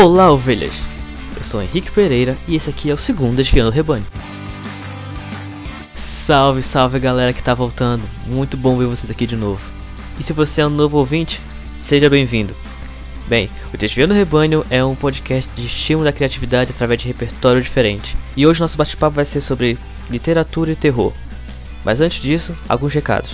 Olá, ovelhas! Eu sou Henrique Pereira e esse aqui é o segundo Desviando o Rebanho. Salve, salve galera que tá voltando! Muito bom ver vocês aqui de novo. E se você é um novo ouvinte, seja bem-vindo. Bem, o Desviando o Rebanho é um podcast de estímulo da criatividade através de repertório diferente. E hoje nosso bate-papo vai ser sobre literatura e terror. Mas antes disso, alguns recados.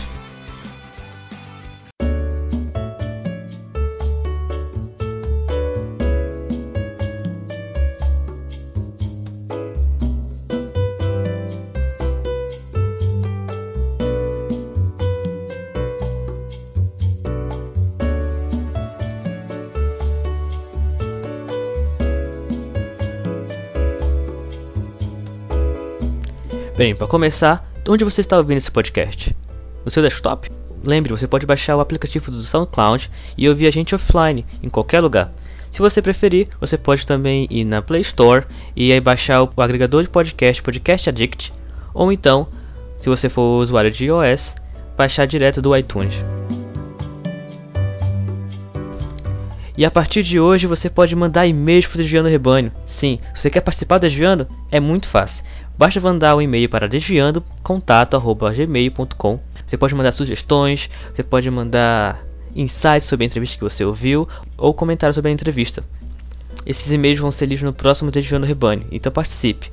Bem, para começar, onde você está ouvindo esse podcast? No seu desktop? Lembre, você pode baixar o aplicativo do SoundCloud e ouvir a gente offline, em qualquer lugar. Se você preferir, você pode também ir na Play Store e aí baixar o agregador de podcast Podcast Addict, ou então, se você for usuário de iOS, baixar direto do iTunes. E a partir de hoje você pode mandar e-mails para o Desviando Rebanho. Sim, se você quer participar do Desviando, é muito fácil. Basta mandar um e-mail para desviando.contato.gmail.com Você pode mandar sugestões, você pode mandar insights sobre a entrevista que você ouviu ou comentários sobre a entrevista. Esses e-mails vão ser lidos no próximo Desviando Rebanho, então participe.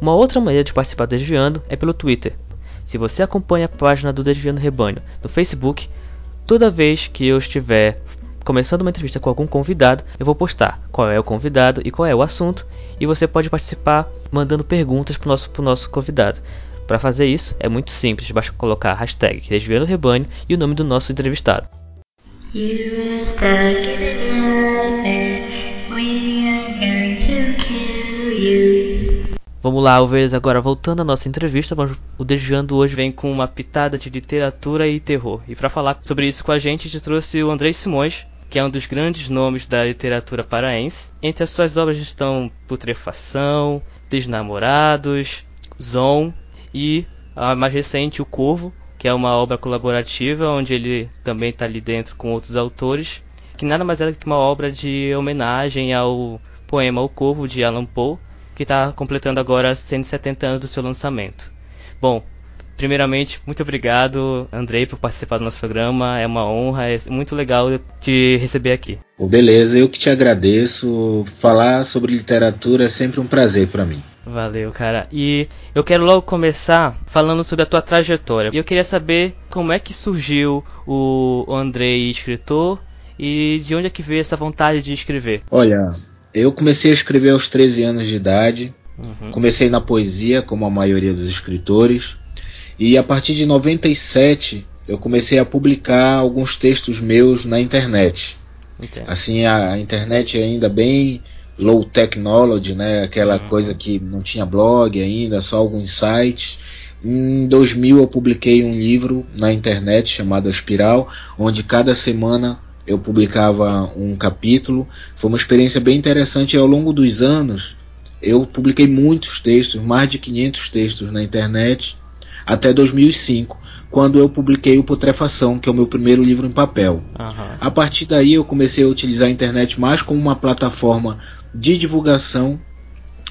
Uma outra maneira de participar do Desviando é pelo Twitter. Se você acompanha a página do Desviando Rebanho no Facebook, toda vez que eu estiver começando uma entrevista com algum convidado, eu vou postar qual é o convidado e qual é o assunto, e você pode participar mandando perguntas para o nosso, nosso convidado. Para fazer isso é muito simples, basta colocar a hashtag Desviando Rebanho e o nome do nosso entrevistado. Vamos lá, ovelhas, agora voltando à nossa entrevista, o Desviando hoje vem com uma pitada de literatura e terror. E para falar sobre isso com a gente, a gente trouxe o André Simões, que é um dos grandes nomes da literatura paraense. Entre as suas obras estão Putrefação, Desnamorados, Zon e a mais recente, O Corvo, que é uma obra colaborativa onde ele também está ali dentro com outros autores, que nada mais é do que uma obra de homenagem ao poema O Corvo de Alan Poe, que está completando agora 170 anos do seu lançamento. Bom, Primeiramente, muito obrigado, Andrei, por participar do nosso programa. É uma honra, é muito legal te receber aqui. Beleza, eu que te agradeço. Falar sobre literatura é sempre um prazer para mim. Valeu, cara. E eu quero logo começar falando sobre a tua trajetória. E eu queria saber como é que surgiu o Andrei escritor e de onde é que veio essa vontade de escrever. Olha, eu comecei a escrever aos 13 anos de idade. Uhum. Comecei na poesia, como a maioria dos escritores. E a partir de 97 eu comecei a publicar alguns textos meus na internet. Assim, a, a, internet é ainda bem low technology, né? Aquela uhum. coisa que não tinha blog ainda, só alguns sites. Em 2000 eu publiquei um livro na internet chamado Espiral, onde cada semana eu publicava um capítulo. Foi uma experiência bem interessante e ao longo dos anos eu publiquei muitos textos, mais de 500 textos na internet até 2005, quando eu publiquei o Putrefação, que é o meu primeiro livro em papel. Uhum. A partir daí eu comecei a utilizar a internet mais como uma plataforma de divulgação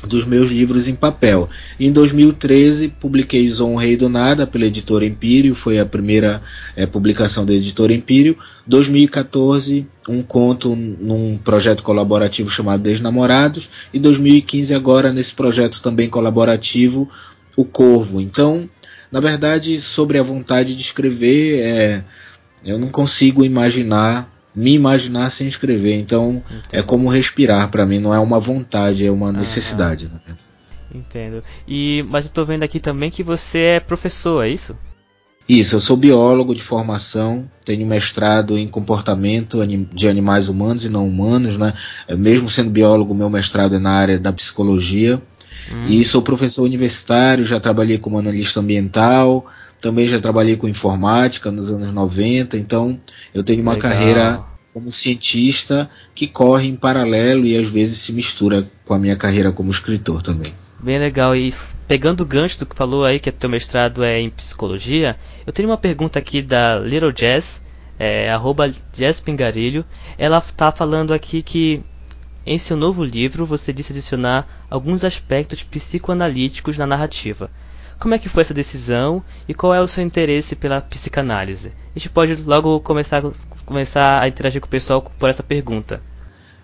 dos meus livros em papel. Em 2013 publiquei Zon Rei do Nada pela editora Empírio, foi a primeira é, publicação da editora Empírio. 2014 um conto num projeto colaborativo chamado Desnamorados e 2015 agora nesse projeto também colaborativo O Corvo. Então na verdade, sobre a vontade de escrever, é, eu não consigo imaginar, me imaginar sem escrever. Então, Entendo. é como respirar para mim, não é uma vontade, é uma necessidade. Né? Entendo. E, mas eu estou vendo aqui também que você é professor, é isso? Isso, eu sou biólogo de formação, tenho mestrado em comportamento de animais humanos e não humanos, né? Mesmo sendo biólogo, meu mestrado é na área da psicologia. Hum. E sou professor universitário, já trabalhei como analista ambiental, também já trabalhei com informática nos anos 90, então eu tenho uma Legal. carreira como cientista que corre em paralelo e às vezes se mistura com a minha carreira como escritor também. Bem legal. E pegando o gancho do que falou aí, que teu mestrado é em psicologia, eu tenho uma pergunta aqui da Little Jazz, é, arroba Jazz Pingarilho. Ela está falando aqui que em seu novo livro você disse adicionar alguns aspectos psicoanalíticos na narrativa. Como é que foi essa decisão e qual é o seu interesse pela psicanálise? A gente pode logo começar, começar a interagir com o pessoal por essa pergunta.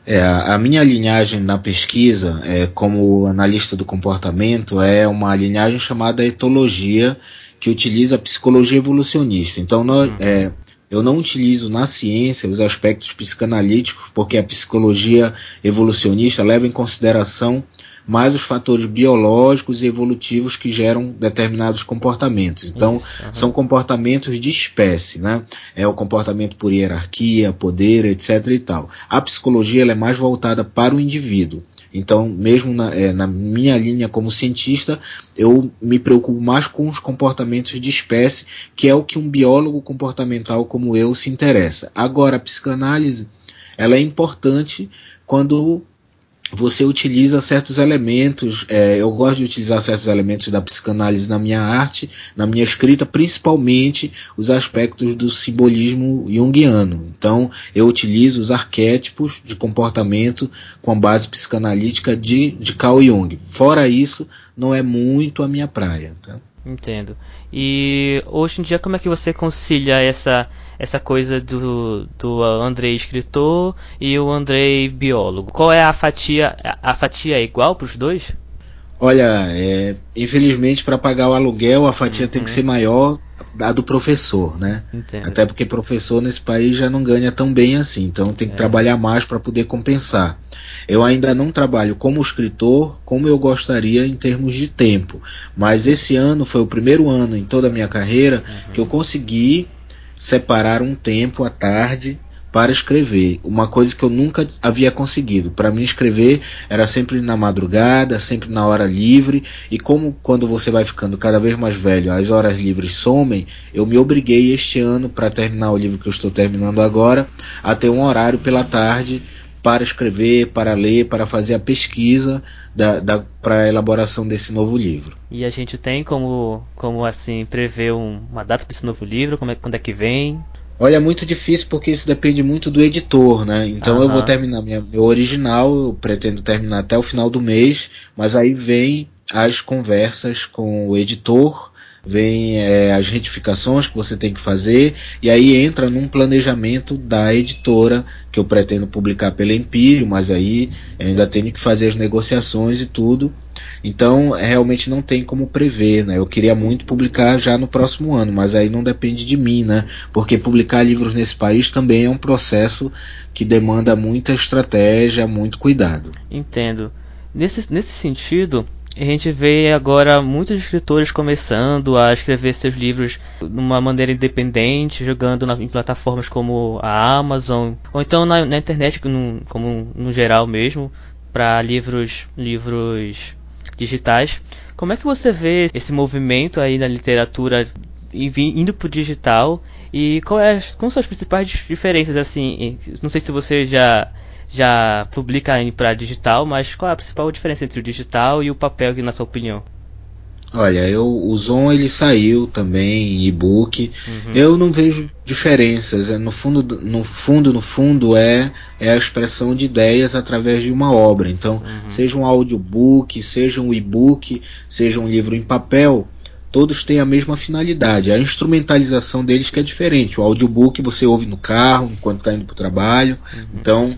É, a minha linhagem na pesquisa, é, como analista do comportamento, é uma linhagem chamada etologia, que utiliza a psicologia evolucionista. Então, nós, uhum. é, eu não utilizo na ciência os aspectos psicanalíticos, porque a psicologia evolucionista leva em consideração mais os fatores biológicos e evolutivos que geram determinados comportamentos. Então, Isso, são comportamentos de espécie, né? É o comportamento por hierarquia, poder, etc. e tal. A psicologia é mais voltada para o indivíduo. Então, mesmo na, é, na, minha linha como cientista, eu me preocupo mais com os comportamentos de espécie, que é o que um biólogo comportamental como eu se interessa. Agora, a psicanálise, ela é importante quando você utiliza certos elementos, é, eu gosto de utilizar certos elementos da psicanálise na minha arte, na minha escrita, principalmente os aspectos do simbolismo junguiano. Então, eu utilizo os arquétipos de comportamento com a base psicanalítica de, de Carl Jung. Fora isso, não é muito a minha praia. Tá? Entendo. E hoje em dia como é que você concilia essa essa coisa do, do Andrei escritor e o Andrei biólogo? Qual é a fatia a fatia é igual para os dois? Olha, é, infelizmente para pagar o aluguel a fatia uhum. tem que uhum. ser maior da do professor, né? Entendo. Até porque professor nesse país já não ganha tão bem assim, então tem que é. trabalhar mais para poder compensar. Eu ainda não trabalho como escritor como eu gostaria em termos de tempo, mas esse ano foi o primeiro ano em toda a minha carreira uhum. que eu consegui separar um tempo à tarde para escrever, uma coisa que eu nunca havia conseguido. Para mim escrever era sempre na madrugada, sempre na hora livre, e como quando você vai ficando cada vez mais velho, as horas livres somem, eu me obriguei este ano para terminar o livro que eu estou terminando agora, a ter um horário pela tarde para escrever, para ler, para fazer a pesquisa da, da para a elaboração desse novo livro. E a gente tem como, como assim prever um, uma data para esse novo livro? Como é, quando é que vem? Olha, é muito difícil porque isso depende muito do editor, né? Então uhum. eu vou terminar minha, meu original, eu pretendo terminar até o final do mês, mas aí vem as conversas com o editor vem é, as retificações que você tem que fazer, e aí entra num planejamento da editora, que eu pretendo publicar pela Empírio, mas aí ainda tenho que fazer as negociações e tudo. Então, realmente não tem como prever, né? Eu queria muito publicar já no próximo ano, mas aí não depende de mim, né? Porque publicar livros nesse país também é um processo que demanda muita estratégia, muito cuidado. Entendo. Nesse, nesse sentido, a gente vê agora muitos escritores começando a escrever seus livros de uma maneira independente, jogando na, em plataformas como a Amazon, ou então na, na internet, no, como no geral mesmo, para livros, livros digitais. Como é que você vê esse movimento aí na literatura indo para o digital e qual é, quais são as principais diferenças assim? Não sei se você já já publica para digital, mas qual é a principal diferença entre o digital e o papel, na sua opinião? Olha, eu, o Zon ele saiu também em e-book. Uhum. Eu não vejo diferenças. É, no fundo, no fundo, no fundo é, é a expressão de ideias através de uma obra. Então, uhum. seja um audiobook, seja um e-book, seja um livro em papel, todos têm a mesma finalidade. A instrumentalização deles que é diferente. O audiobook você ouve no carro enquanto está indo para o trabalho. Uhum. Então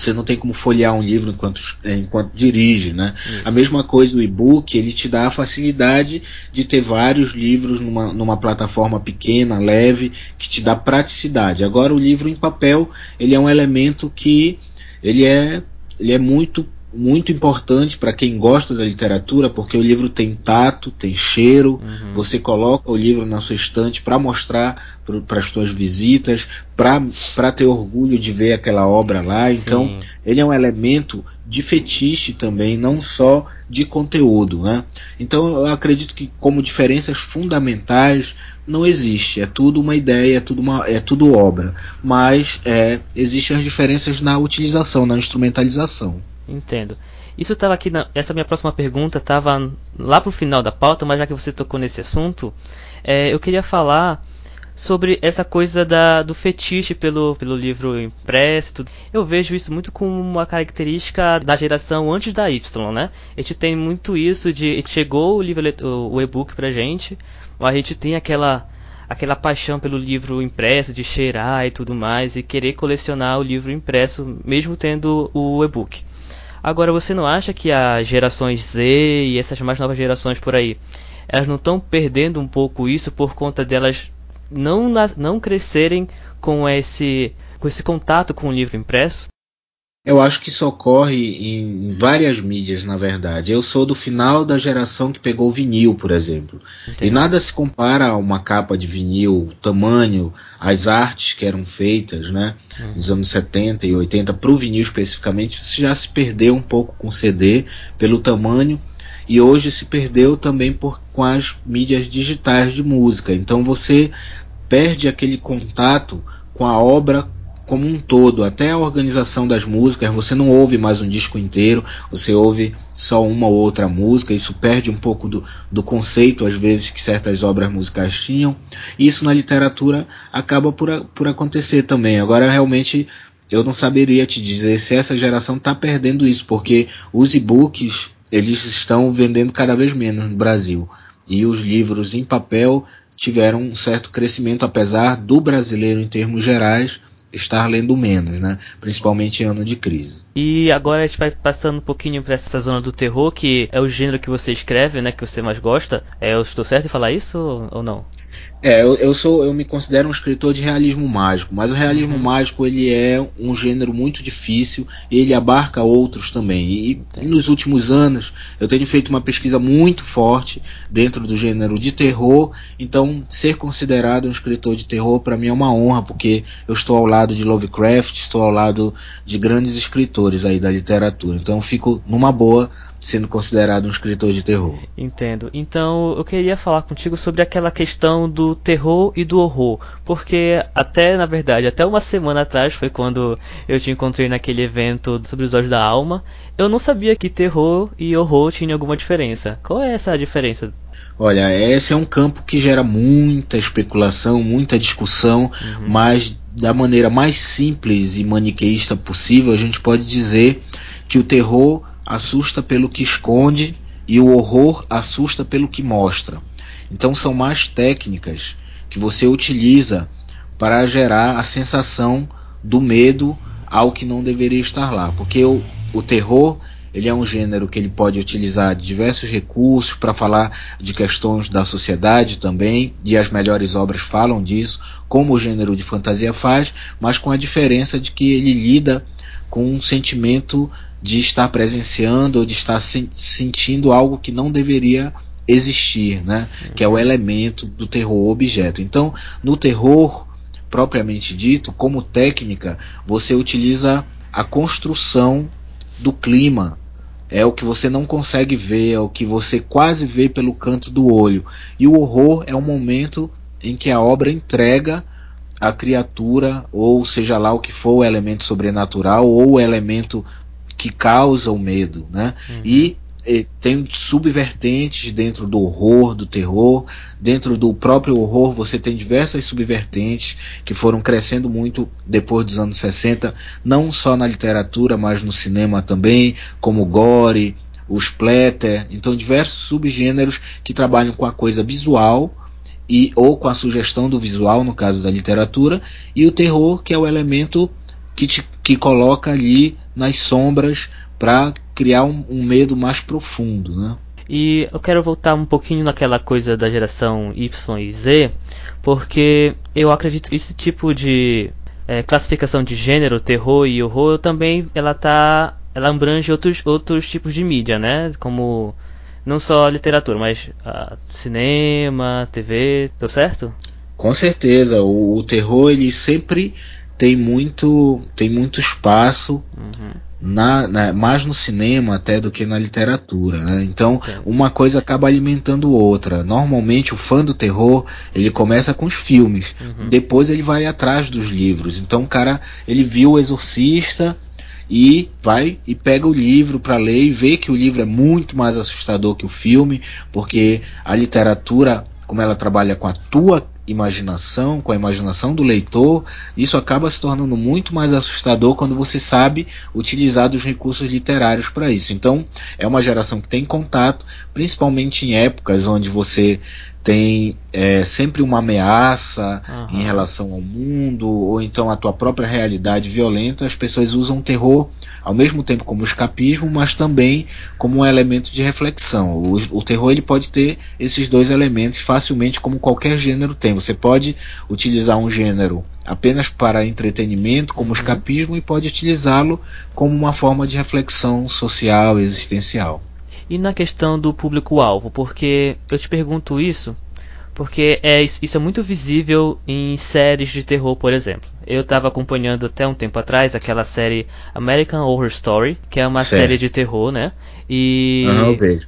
você não tem como folhear um livro enquanto, é, enquanto dirige, né? Isso. A mesma coisa o e-book, ele te dá a facilidade de ter vários livros numa, numa plataforma pequena, leve, que te dá praticidade. Agora o livro em papel, ele é um elemento que ele é, ele é muito muito importante para quem gosta da literatura, porque o livro tem tato, tem cheiro, uhum. você coloca o livro na sua estante para mostrar para as suas visitas, para ter orgulho de ver aquela obra lá. Sim. Então, ele é um elemento de fetiche também, não só de conteúdo. Né? Então, eu acredito que, como diferenças fundamentais, não existe. É tudo uma ideia, é tudo, uma, é tudo obra. Mas é, existem as diferenças na utilização, na instrumentalização. Entendo. Isso estava aqui, na, essa minha próxima pergunta estava lá para o final da pauta, mas já que você tocou nesse assunto, é, eu queria falar sobre essa coisa da, do fetiche pelo, pelo livro impresso. Eu vejo isso muito como uma característica da geração antes da Y, né? A gente tem muito isso de chegou o livro o e-book pra gente, mas a gente tem aquela aquela paixão pelo livro impresso, de cheirar e tudo mais, e querer colecionar o livro impresso, mesmo tendo o e-book. Agora, você não acha que as gerações Z e essas mais novas gerações por aí, elas não estão perdendo um pouco isso por conta delas não, não crescerem com esse, com esse contato com o livro impresso? Eu acho que isso ocorre em várias mídias, na verdade. Eu sou do final da geração que pegou vinil, por exemplo. Entendi. E nada se compara a uma capa de vinil, o tamanho, as artes que eram feitas, né? Uhum. Nos anos 70 e 80, para o vinil especificamente, isso já se perdeu um pouco com o CD, pelo tamanho e hoje se perdeu também por, com as mídias digitais de música. Então você perde aquele contato com a obra como um todo, até a organização das músicas, você não ouve mais um disco inteiro, você ouve só uma ou outra música, isso perde um pouco do, do conceito, às vezes, que certas obras musicais tinham. Isso na literatura acaba por, por acontecer também. Agora, realmente, eu não saberia te dizer se essa geração está perdendo isso, porque os e-books eles estão vendendo cada vez menos no Brasil. E os livros em papel tiveram um certo crescimento, apesar do brasileiro, em termos gerais, estar lendo menos, né? Principalmente em ano de crise. E agora a gente vai passando um pouquinho para essa zona do terror, que é o gênero que você escreve, né? Que você mais gosta. É, eu estou certo em falar isso ou não? É, eu, eu, sou, eu me considero um escritor de realismo mágico, mas o realismo uhum. mágico ele é um gênero muito difícil e ele abarca outros também. E, e nos últimos anos eu tenho feito uma pesquisa muito forte dentro do gênero de terror, então ser considerado um escritor de terror para mim é uma honra, porque eu estou ao lado de Lovecraft, estou ao lado de grandes escritores aí da literatura. Então fico numa boa sendo considerado um escritor de terror. Entendo. Então eu queria falar contigo sobre aquela questão do terror e do horror, porque até na verdade até uma semana atrás foi quando eu te encontrei naquele evento sobre os olhos da alma. Eu não sabia que terror e horror tinham alguma diferença. Qual é essa diferença? Olha, esse é um campo que gera muita especulação, muita discussão, uhum. mas da maneira mais simples e maniqueísta possível, a gente pode dizer que o terror assusta pelo que esconde e o horror assusta pelo que mostra. Então são mais técnicas que você utiliza para gerar a sensação do medo ao que não deveria estar lá, porque o, o terror ele é um gênero que ele pode utilizar diversos recursos para falar de questões da sociedade também, e as melhores obras falam disso, como o gênero de fantasia faz, mas com a diferença de que ele lida com um sentimento de estar presenciando ou de estar sentindo algo que não deveria existir, né? Que é o elemento do terror objeto. Então, no terror propriamente dito, como técnica, você utiliza a construção do clima. É o que você não consegue ver, é o que você quase vê pelo canto do olho. E o horror é o momento em que a obra entrega a criatura, ou seja lá o que for o elemento sobrenatural, ou o elemento que causa o medo, né? Uhum. E, e tem subvertentes dentro do horror, do terror, dentro do próprio horror você tem diversas subvertentes que foram crescendo muito depois dos anos 60, não só na literatura, mas no cinema também, como gore, o splatter, então diversos subgêneros que trabalham com a coisa visual e ou com a sugestão do visual no caso da literatura e o terror que é o elemento que te que coloca ali nas sombras para criar um, um, medo mais profundo, né? E eu quero voltar um pouquinho naquela coisa da geração Y e Z, porque eu acredito que esse tipo de é, classificação de gênero, terror e horror, também ela tá, ela abrange outros outros tipos de mídia, né? Como não só literatura, mas uh, cinema, TV, tô certo? Com certeza, o, o terror ele sempre tem muito tem muito espaço uhum. na, na, mais no cinema até do que na literatura né? então uma coisa acaba alimentando outra normalmente o fã do terror ele começa com os filmes uhum. depois ele vai atrás dos livros então o cara ele viu o Exorcista e vai e pega o livro para ler e vê que o livro é muito mais assustador que o filme porque a literatura como ela trabalha com a tua imaginação, com a imaginação do leitor, isso acaba se tornando muito mais assustador quando você sabe utilizar os recursos literários para isso. Então, é uma geração que tem contato, principalmente em épocas onde você tem é, sempre uma ameaça uhum. em relação ao mundo, ou então a tua própria realidade violenta, as pessoas usam o terror ao mesmo tempo como escapismo, mas também como um elemento de reflexão. O, o terror ele pode ter esses dois elementos facilmente, como qualquer gênero tem. Você pode utilizar um gênero apenas para entretenimento, como uhum. escapismo, e pode utilizá-lo como uma forma de reflexão social, existencial. E na questão do público-alvo, porque eu te pergunto isso porque é, isso é muito visível em séries de terror, por exemplo. Eu estava acompanhando até um tempo atrás aquela série American Horror Story, que é uma certo. série de terror, né? E uhum,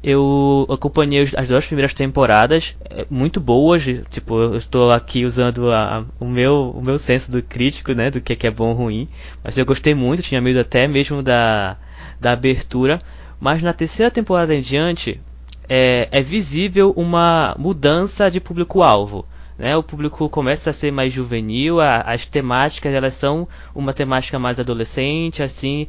eu acompanhei as duas primeiras temporadas, é, muito boas. Tipo, eu estou aqui usando a, o, meu, o meu senso do crítico, né? Do que é, que é bom ou ruim. Mas eu gostei muito, tinha medo até mesmo da, da abertura. Mas na terceira temporada em diante, é, é visível uma mudança de público-alvo. Né? O público começa a ser mais juvenil, a, as temáticas elas são uma temática mais adolescente, assim,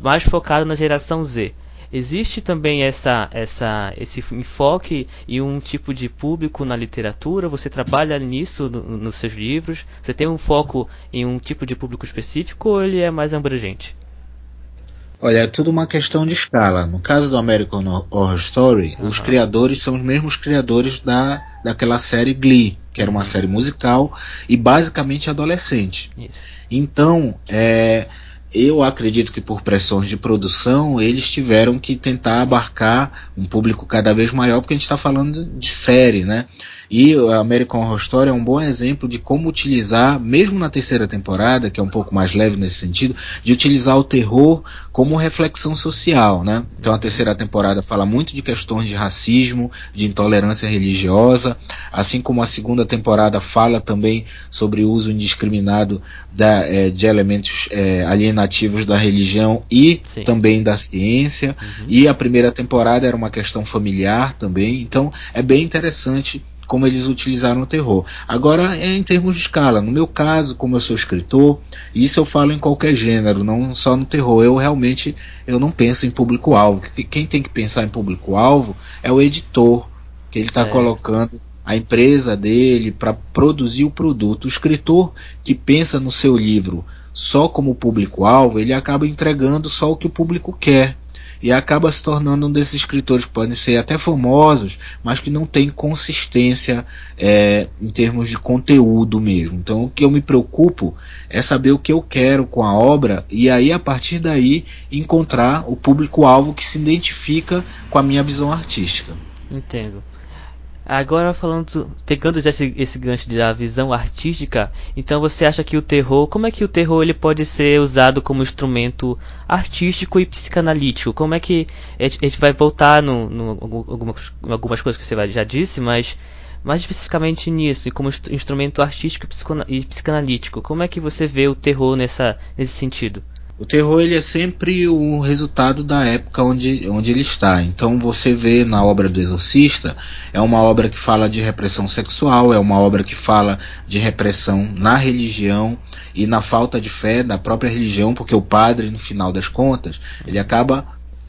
mais focada na geração Z. Existe também essa, essa, esse enfoque e um tipo de público na literatura? Você trabalha nisso no, nos seus livros? Você tem um foco em um tipo de público específico ou ele é mais abrangente? Olha, é tudo uma questão de escala. No caso do American Horror Story, uhum. os criadores são os mesmos criadores da, daquela série Glee, que era uma série musical e basicamente adolescente. Isso. Então, é, eu acredito que por pressões de produção eles tiveram que tentar abarcar um público cada vez maior, porque a gente está falando de série, né? E a American Horror Story é um bom exemplo de como utilizar, mesmo na terceira temporada, que é um pouco mais leve nesse sentido, de utilizar o terror como reflexão social, né? Então a terceira temporada fala muito de questões de racismo, de intolerância religiosa, assim como a segunda temporada fala também sobre o uso indiscriminado da, é, de elementos é, alienativos da religião e Sim. também da ciência. Uhum. E a primeira temporada era uma questão familiar também. Então é bem interessante como eles utilizaram o terror. Agora é em termos de escala. No meu caso, como eu sou escritor, isso eu falo em qualquer gênero, não só no terror. Eu realmente eu não penso em público-alvo. Quem tem que pensar em público-alvo é o editor, que ele está colocando a empresa dele para produzir o produto. O escritor que pensa no seu livro só como público-alvo, ele acaba entregando só o que o público quer e acaba se tornando um desses escritores que podem ser até famosos, mas que não tem consistência é, em termos de conteúdo mesmo. Então o que eu me preocupo é saber o que eu quero com a obra e aí a partir daí encontrar o público-alvo que se identifica com a minha visão artística. Entendo. Agora falando, pegando já esse, esse gancho da visão artística, então você acha que o terror, como é que o terror ele pode ser usado como instrumento artístico e psicanalítico? Como é que a gente, vai voltar no, no algumas, algumas coisas que você já disse, mas mais especificamente nisso, como instrumento artístico e psicanalítico, como é que você vê o terror nessa, nesse sentido? O terror ele é sempre o resultado da época onde, onde ele está. Então você vê na obra do Exorcista, é uma obra que fala de repressão sexual, é uma obra que fala de repressão na religião e na falta de fé da própria religião, porque o padre, no final das contas, ele acaba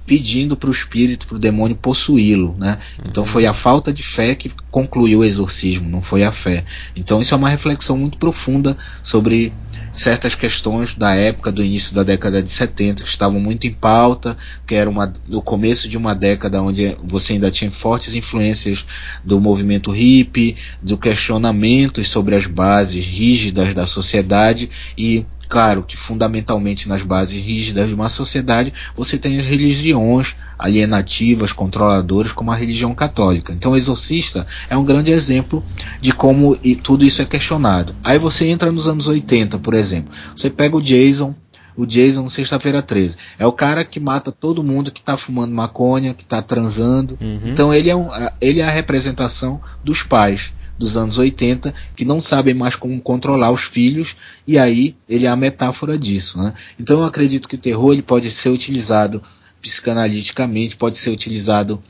pedindo para o espírito, para o demônio possuí-lo, né? Então foi a falta de fé que concluiu o exorcismo, não foi a fé. Então isso é uma reflexão muito profunda sobre certas questões da época do início da década de 70 que estavam muito em pauta, que era uma, o começo de uma década onde você ainda tinha fortes influências do movimento hippie, do questionamento sobre as bases rígidas da sociedade e Claro que fundamentalmente nas bases rígidas de uma sociedade você tem as religiões alienativas, controladoras, como a religião católica. Então o Exorcista é um grande exemplo de como tudo isso é questionado. Aí você entra nos anos 80, por exemplo. Você pega o Jason, o Jason sexta-feira 13. É o cara que mata todo mundo que está fumando maconha, que está transando. Uhum. Então ele é, um, ele é a representação dos pais dos anos 80 que não sabem mais como controlar os filhos e aí ele é a metáfora disso. Né? Então eu acredito que o terror ele pode ser utilizado psicanaliticamente, pode ser utilizado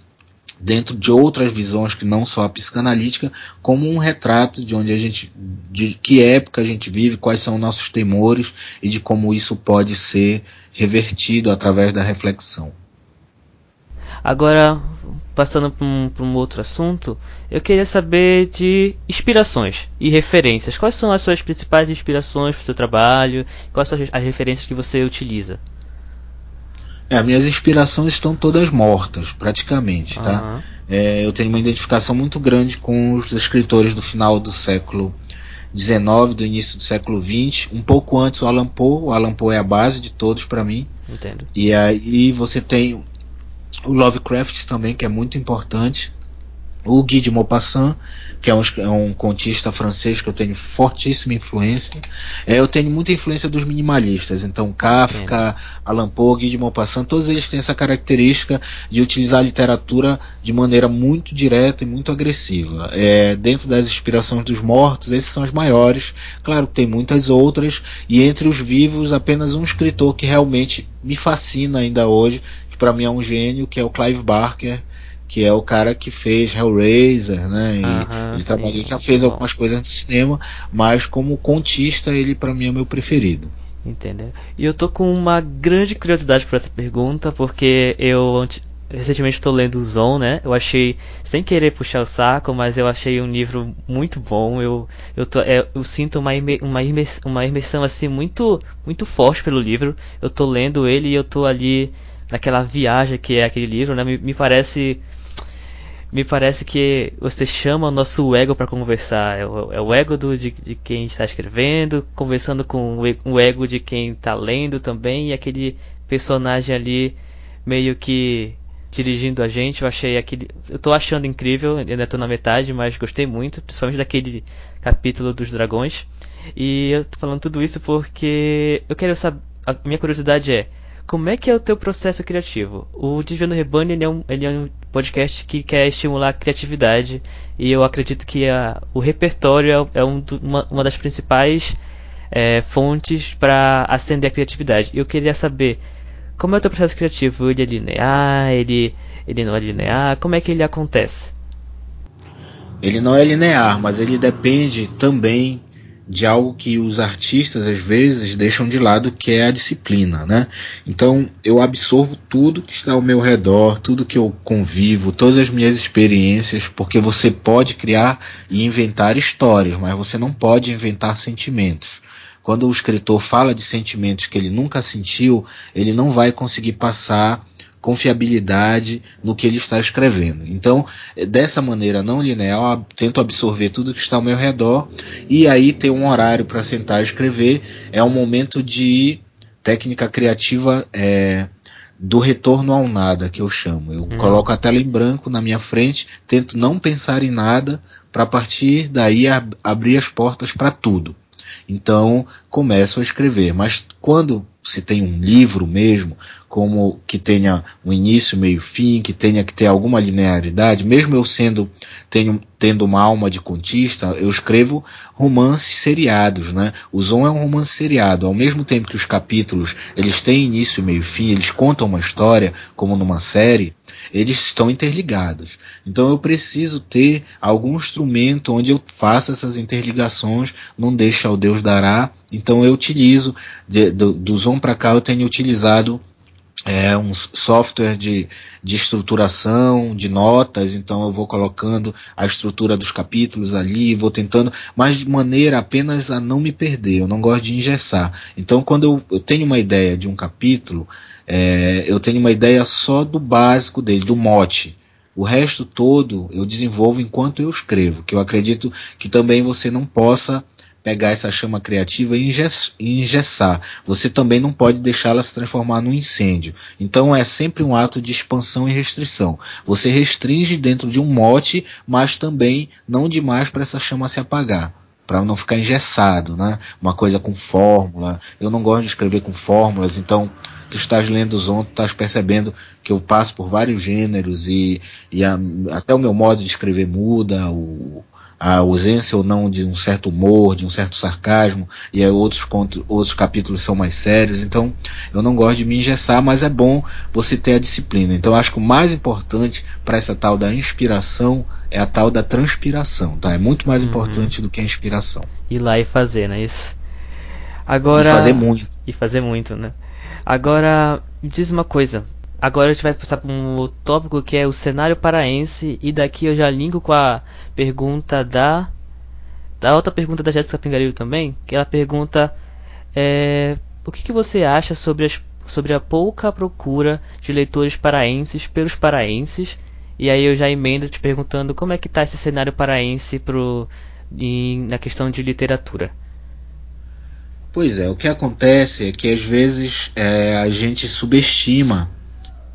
dentro de outras visões que não só a psicanalítica, como um retrato de onde a gente, de que época a gente vive, quais são nossos temores e de como isso pode ser revertido através da reflexão. Agora, passando para um, um, outro assunto, eu queria saber de inspirações e referências. Quais são as suas principais inspirações para o seu trabalho? Quais são as referências que você utiliza? É, minhas inspirações estão todas mortas, praticamente, tá? Uhum. É, eu tenho uma identificação muito grande com os escritores do final do século XIX, do início do século XX, um pouco antes o Alan Poe. O Alan Poe é a base de todos para mim. Entendo. E aí você tem o Lovecraft também, que é muito importante. O Guy de Maupassant, que é um, é um contista francês que eu tenho fortíssima influência. É, eu tenho muita influência dos minimalistas, então Kafka, Alan Poe, Guy de Maupassant, todos eles têm essa característica de utilizar a literatura de maneira muito direta e muito agressiva. É, dentro das inspirações dos mortos, esses são os maiores. Claro que tem muitas outras, e entre os vivos, apenas um escritor que realmente me fascina ainda hoje, para mim é um gênio, que é o Clive Barker que é o cara que fez Hellraiser, né? E Aham, ele sim, trabalhou, já fez algumas coisas no cinema, mas como contista ele para mim é o meu preferido. Entendeu? E eu tô com uma grande curiosidade por essa pergunta, porque eu recentemente estou lendo o Zon, né? Eu achei, sem querer puxar o saco, mas eu achei um livro muito bom. Eu, eu, tô, é, eu sinto uma, uma, imersão, uma imersão assim muito, muito forte pelo livro. Eu tô lendo ele e eu tô ali naquela viagem que é aquele livro, né? Me, me parece me parece que você chama o nosso ego para conversar. É o, é o ego do, de, de, quem está escrevendo, conversando com o ego de quem está lendo também, e aquele personagem ali meio que dirigindo a gente. Eu achei aquele. Eu tô achando incrível, ainda tô na metade, mas gostei muito, principalmente daquele capítulo dos dragões. E eu tô falando tudo isso porque eu quero saber. A minha curiosidade é como é que é o teu processo criativo? O Desviando Rebanho ele é, um, ele é um podcast que quer estimular a criatividade e eu acredito que a, o repertório é, é um, uma, uma, das principais é, fontes para acender a criatividade. Eu queria saber como é o teu processo criativo? Ele é linear? Ele, ele não é linear? Como é que ele acontece? Ele não é linear, mas ele depende também de algo que os artistas às vezes deixam de lado, que é a disciplina, né? Então eu absorvo tudo que está ao meu redor, tudo que eu convivo, todas as minhas experiências, porque você pode criar e inventar histórias, mas você não pode inventar sentimentos. Quando o escritor fala de sentimentos que ele nunca sentiu, ele não vai conseguir passar confiabilidade no que ele está escrevendo. Então, dessa maneira não linear, tento absorver tudo que está ao meu redor e aí ter um horário para sentar e escrever. É um momento de técnica criativa é, do retorno ao nada, que eu chamo. Eu hum. coloco a tela em branco na minha frente, tento não pensar em nada para partir daí ab abrir as portas para tudo. Então começo a escrever. Mas quando se tem um livro mesmo, como que tenha um início, meio, fim, que tenha que ter alguma linearidade, mesmo eu sendo tenho, tendo uma alma de contista, eu escrevo romances seriados, né? O Zon é um romance seriado, ao mesmo tempo que os capítulos eles têm início, meio, fim, eles contam uma história como numa série, eles estão interligados. Então eu preciso ter algum instrumento onde eu faça essas interligações, não deixa o Deus dará. Então eu utilizo de, do, do Zon para cá eu tenho utilizado é um software de, de estruturação, de notas, então eu vou colocando a estrutura dos capítulos ali, vou tentando, mas de maneira apenas a não me perder, eu não gosto de engessar. Então quando eu, eu tenho uma ideia de um capítulo, é, eu tenho uma ideia só do básico dele, do mote. O resto todo eu desenvolvo enquanto eu escrevo, que eu acredito que também você não possa pegar essa chama criativa e engessar. Você também não pode deixá-la se transformar num incêndio. Então é sempre um ato de expansão e restrição. Você restringe dentro de um mote, mas também não demais para essa chama se apagar. Para não ficar engessado, né? Uma coisa com fórmula. Eu não gosto de escrever com fórmulas, então tu estás lendo os tu estás percebendo que eu passo por vários gêneros e, e a, até o meu modo de escrever muda, o, a ausência ou não de um certo humor, de um certo sarcasmo, e aí outros, outros capítulos são mais sérios. Então, eu não gosto de me engessar, mas é bom você ter a disciplina. Então, acho que o mais importante para essa tal da inspiração é a tal da transpiração, tá? É muito mais uhum. importante do que a inspiração. Ir lá e fazer, né? Isso. Agora. E fazer muito. E fazer muito, né? Agora, me diz uma coisa. Agora a gente vai passar para um tópico que é o cenário paraense e daqui eu já linko com a pergunta da da outra pergunta da Jéssica Pingarilho também, que ela pergunta é, o que, que você acha sobre, as, sobre a pouca procura de leitores paraenses pelos paraenses e aí eu já emendo te perguntando como é que está esse cenário paraense pro, em, na questão de literatura. Pois é, o que acontece é que às vezes é, a gente subestima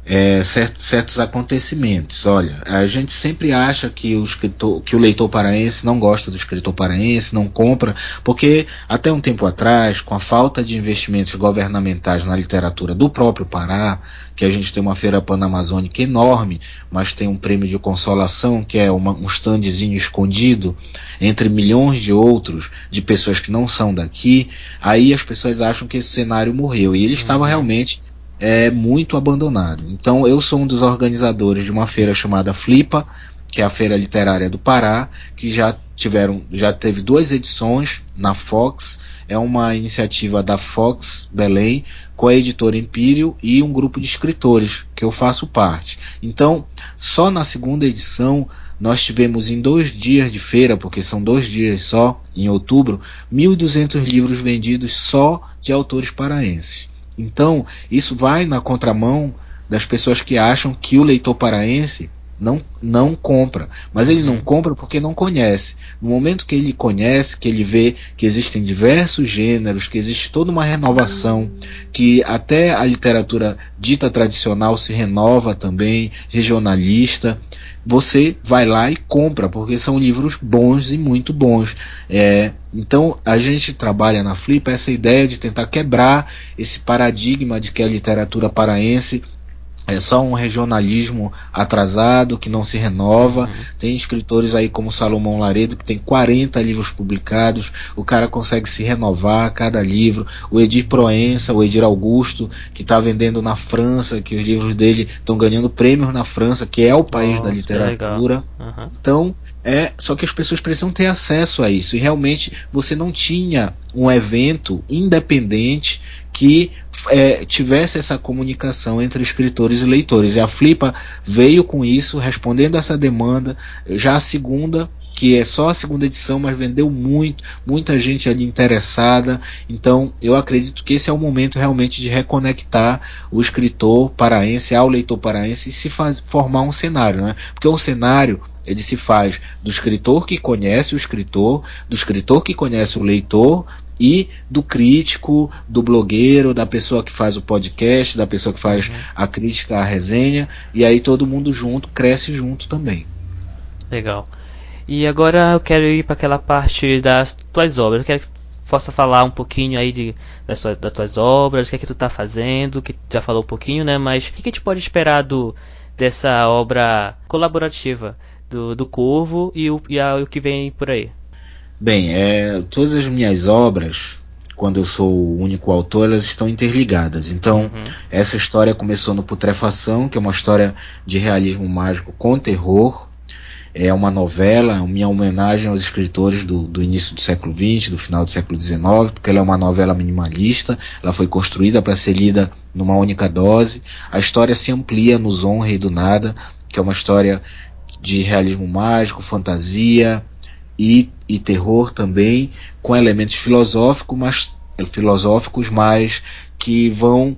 é, certos, certos acontecimentos. Olha, a gente sempre acha que o, escritor, que o leitor paraense não gosta do escritor paraense, não compra, porque até um tempo atrás, com a falta de investimentos governamentais na literatura do próprio Pará, que a gente tem uma feira panamazônica enorme, mas tem um prêmio de consolação que é uma, um standzinho escondido entre milhões de outros de pessoas que não são daqui, aí as pessoas acham que esse cenário morreu e ele uhum. estava realmente é muito abandonado. Então eu sou um dos organizadores de uma feira chamada Flipa, que é a Feira Literária do Pará, que já tiveram, já teve duas edições na Fox. É uma iniciativa da Fox Belém com a editora Empírio e um grupo de escritores que eu faço parte. Então, só na segunda edição nós tivemos em dois dias de feira, porque são dois dias só, em outubro, 1.200 livros vendidos só de autores paraenses. Então, isso vai na contramão das pessoas que acham que o leitor paraense não, não compra. Mas ele não compra porque não conhece. No momento que ele conhece, que ele vê que existem diversos gêneros, que existe toda uma renovação, que até a literatura dita tradicional se renova também, regionalista, você vai lá e compra, porque são livros bons e muito bons. É, então a gente trabalha na Flip essa ideia de tentar quebrar esse paradigma de que a literatura paraense é só um regionalismo atrasado que não se renova. Uhum. Tem escritores aí como Salomão Laredo que tem 40 livros publicados. O cara consegue se renovar a cada livro. O Edir Proença, o Edir Augusto, que está vendendo na França, que os livros dele estão ganhando prêmios na França, que é o país Nossa, da literatura. Uhum. Então, é, só que as pessoas precisam ter acesso a isso. E realmente você não tinha um evento independente que é, tivesse essa comunicação entre escritores e leitores. E a Flipa veio com isso, respondendo essa demanda. Já a segunda que é só a segunda edição, mas vendeu muito, muita gente ali interessada. Então, eu acredito que esse é o momento realmente de reconectar o escritor paraense ao leitor paraense e se faz, formar um cenário, né? Porque o cenário ele se faz do escritor que conhece o escritor, do escritor que conhece o leitor e do crítico, do blogueiro, da pessoa que faz o podcast, da pessoa que faz uhum. a crítica, a resenha, e aí todo mundo junto cresce junto também. Legal. E agora eu quero ir para aquela parte das tuas obras. Eu quero que possa falar um pouquinho aí de, das, das tuas obras, o que é que tu tá fazendo, que já falou um pouquinho, né? Mas o que, que a gente pode esperar do, dessa obra colaborativa do, do Corvo e o, e a, o que vem por aí? Bem, é, todas as minhas obras, quando eu sou o único autor, elas estão interligadas. Então, uhum. essa história começou no Putrefação, que é uma história de realismo mágico com terror. É uma novela, minha homenagem aos escritores do, do início do século XX, do final do século XIX, porque ela é uma novela minimalista, ela foi construída para ser lida numa única dose. A história se amplia no Zonra e do Nada, que é uma história de realismo mágico, fantasia, e, e terror também, com elementos filosóficos, mas, filosóficos, mas que vão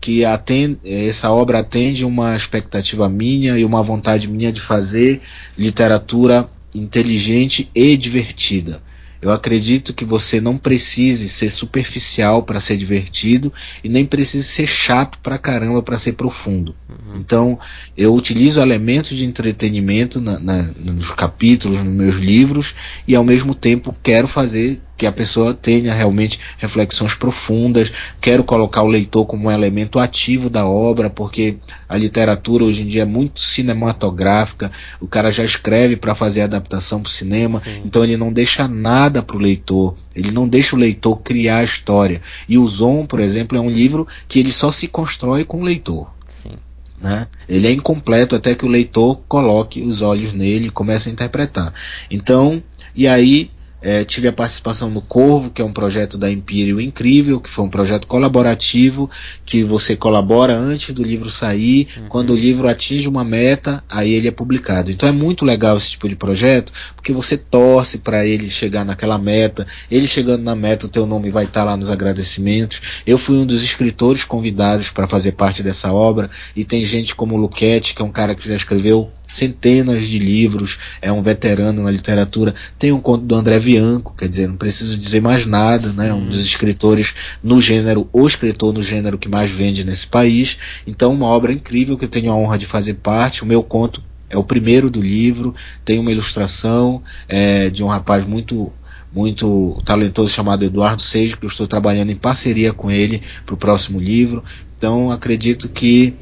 que atende, essa obra atende uma expectativa minha e uma vontade minha de fazer literatura inteligente e divertida. Eu acredito que você não precise ser superficial para ser divertido e nem precise ser chato pra caramba para ser profundo. Uhum. Então, eu utilizo elementos de entretenimento na, na, nos capítulos, nos meus livros, e ao mesmo tempo quero fazer que a pessoa tenha realmente reflexões profundas. Quero colocar o leitor como um elemento ativo da obra, porque a literatura hoje em dia é muito cinematográfica. O cara já escreve para fazer adaptação para o cinema, Sim. então ele não deixa nada para o leitor. Ele não deixa o leitor criar a história. E o Zon, por exemplo, é um livro que ele só se constrói com o leitor. Sim. Né? Ele é incompleto até que o leitor coloque os olhos nele e comece a interpretar. Então, e aí é, tive a participação no Corvo, que é um projeto da Imperial incrível, que foi um projeto colaborativo, que você colabora antes do livro sair, uhum. quando o livro atinge uma meta, aí ele é publicado. Então é muito legal esse tipo de projeto, porque você torce para ele chegar naquela meta, ele chegando na meta, o teu nome vai estar tá lá nos agradecimentos. Eu fui um dos escritores convidados para fazer parte dessa obra, e tem gente como o Luquete, que é um cara que já escreveu centenas de livros, é um veterano na literatura. Tem um conto do André Bianco, quer dizer, não preciso dizer mais nada, né? Um dos escritores no gênero, o escritor no gênero que mais vende nesse país. Então, uma obra incrível que eu tenho a honra de fazer parte. O meu conto é o primeiro do livro, tem uma ilustração é, de um rapaz muito muito talentoso chamado Eduardo Seijo, que eu estou trabalhando em parceria com ele para o próximo livro. Então acredito que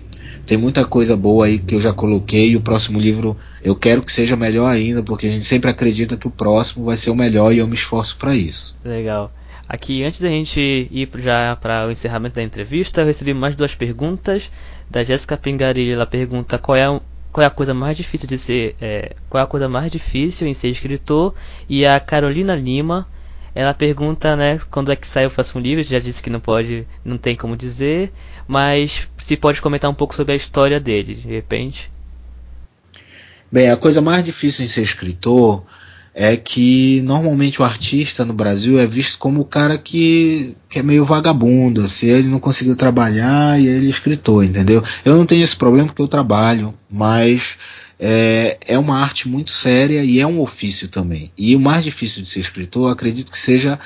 tem muita coisa boa aí que eu já coloquei. E o próximo livro eu quero que seja melhor ainda, porque a gente sempre acredita que o próximo vai ser o melhor e eu me esforço para isso. Legal. Aqui, antes da gente ir já para o encerramento da entrevista, eu recebi mais duas perguntas. Da Jéssica Pingarilha, ela pergunta qual é, qual é a coisa mais difícil de ser. É, qual é a coisa mais difícil em ser escritor. E a Carolina Lima, ela pergunta, né, quando é que sai o próximo livro, já disse que não pode, não tem como dizer, mas se pode comentar um pouco sobre a história dele, de repente. Bem, a coisa mais difícil em ser escritor é que normalmente o artista no Brasil é visto como o cara que, que é meio vagabundo, assim, ele não conseguiu trabalhar e ele é escritor, entendeu? Eu não tenho esse problema porque eu trabalho, mas é, é uma arte muito séria e é um ofício também. E o mais difícil de ser escritor, acredito que seja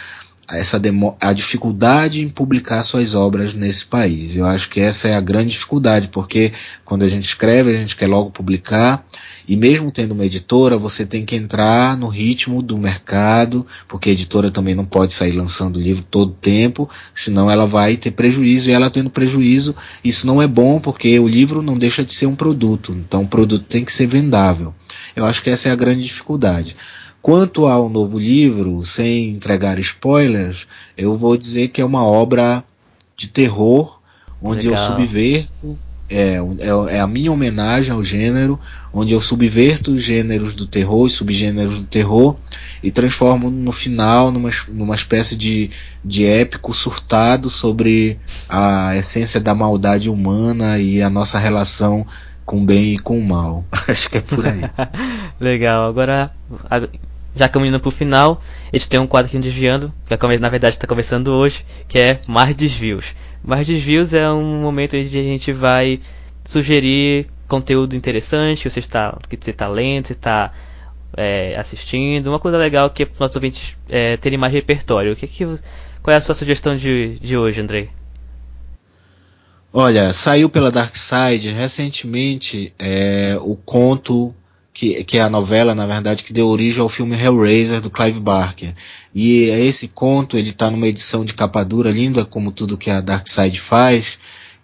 essa a dificuldade em publicar suas obras nesse país. Eu acho que essa é a grande dificuldade, porque quando a gente escreve, a gente quer logo publicar, e mesmo tendo uma editora, você tem que entrar no ritmo do mercado, porque a editora também não pode sair lançando livro todo tempo, senão ela vai ter prejuízo, e ela tendo prejuízo, isso não é bom, porque o livro não deixa de ser um produto, então o produto tem que ser vendável. Eu acho que essa é a grande dificuldade. Quanto ao novo livro, sem entregar spoilers, eu vou dizer que é uma obra de terror, onde Legal. eu subverto, é, é, é, a minha homenagem ao gênero, onde eu subverto os gêneros do terror, os subgêneros do terror, e transformo no final numa, numa espécie de, de épico surtado sobre a essência da maldade humana e a nossa relação com o bem e com o mal. Acho que é por aí. Legal. Agora, já caminhando pro final, a gente tem um quadro aqui Desviando, que é, na verdade está começando hoje, que é Mais Desvios. Mais Desvios é um momento onde a gente vai sugerir conteúdo interessante que você está, que você está lendo, você está é, assistindo, uma coisa legal que é para os nossos ouvintes é, terem mais repertório. O que, que, qual é a sua sugestão de, de hoje, Andrei? Olha, saiu pela Dark Side recentemente é, o conto que, que é a novela, na verdade, que deu origem ao filme Hellraiser do Clive Barker. E esse conto, ele está numa edição de capa dura linda, como tudo que a Dark Side faz.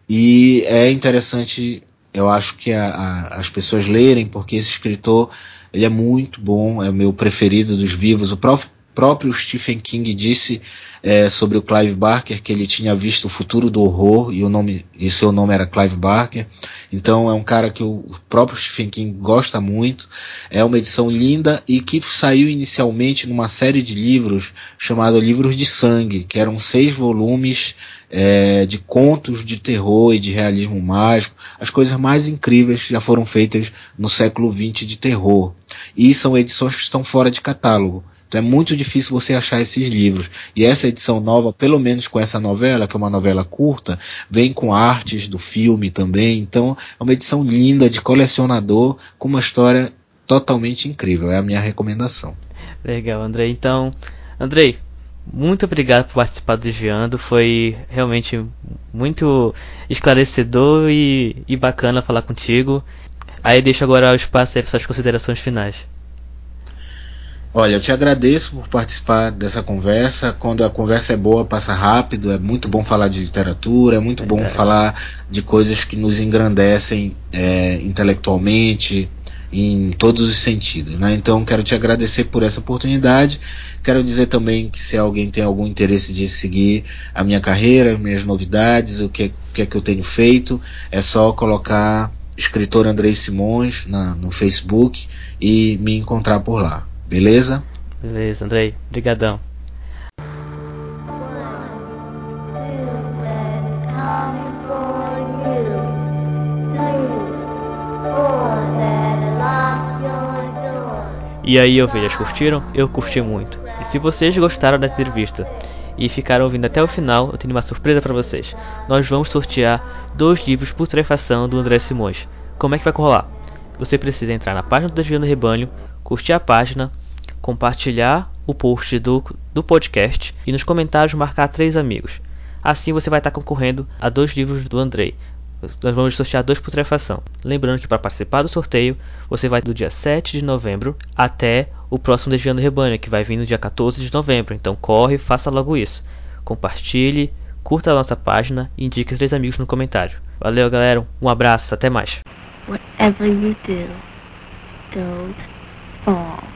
E é interessante, eu acho que a, a, as pessoas lerem, porque esse escritor, ele é muito bom, é o meu preferido dos vivos. O próprio, próprio Stephen King disse é, sobre o Clive Barker que ele tinha visto o futuro do horror e o nome e seu nome era Clive Barker. Então é um cara que o próprio Stephen King gosta muito. É uma edição linda e que saiu inicialmente numa série de livros chamada Livros de Sangue, que eram seis volumes é, de contos de terror e de realismo mágico. As coisas mais incríveis já foram feitas no século XX de terror. E são edições que estão fora de catálogo. Então é muito difícil você achar esses livros. E essa edição nova, pelo menos com essa novela, que é uma novela curta, vem com artes do filme também. Então é uma edição linda de colecionador com uma história totalmente incrível. É a minha recomendação. Legal, Andrei. Então, Andrei, muito obrigado por participar do Desviando. Foi realmente muito esclarecedor e, e bacana falar contigo. Aí deixo agora o espaço para suas considerações finais. Olha, eu te agradeço por participar dessa conversa. Quando a conversa é boa, passa rápido. É muito bom falar de literatura, é muito é bom falar de coisas que nos engrandecem é, intelectualmente, em todos os sentidos. Né? Então, quero te agradecer por essa oportunidade. Quero dizer também que se alguém tem algum interesse de seguir a minha carreira, minhas novidades, o que, que é que eu tenho feito, é só colocar escritor Andrei Simões na, no Facebook e me encontrar por lá. Beleza? Beleza, Andrei. Obrigadão. E aí, ovelhas, curtiram? Eu curti muito. E se vocês gostaram da entrevista e ficaram ouvindo até o final, eu tenho uma surpresa para vocês. Nós vamos sortear dois livros por trefação do André Simões. Como é que vai rolar? Você precisa entrar na página do Desviando Rebanho, curtir a página, compartilhar o post do, do podcast e nos comentários marcar três amigos. Assim você vai estar concorrendo a dois livros do Andrei. Nós vamos sortear dois putrefação. Lembrando que para participar do sorteio, você vai do dia 7 de novembro até o próximo Desviando Rebanho, que vai vir no dia 14 de novembro. Então corre, faça logo isso. Compartilhe, curta a nossa página e indique três amigos no comentário. Valeu, galera. Um abraço, até mais. 哦。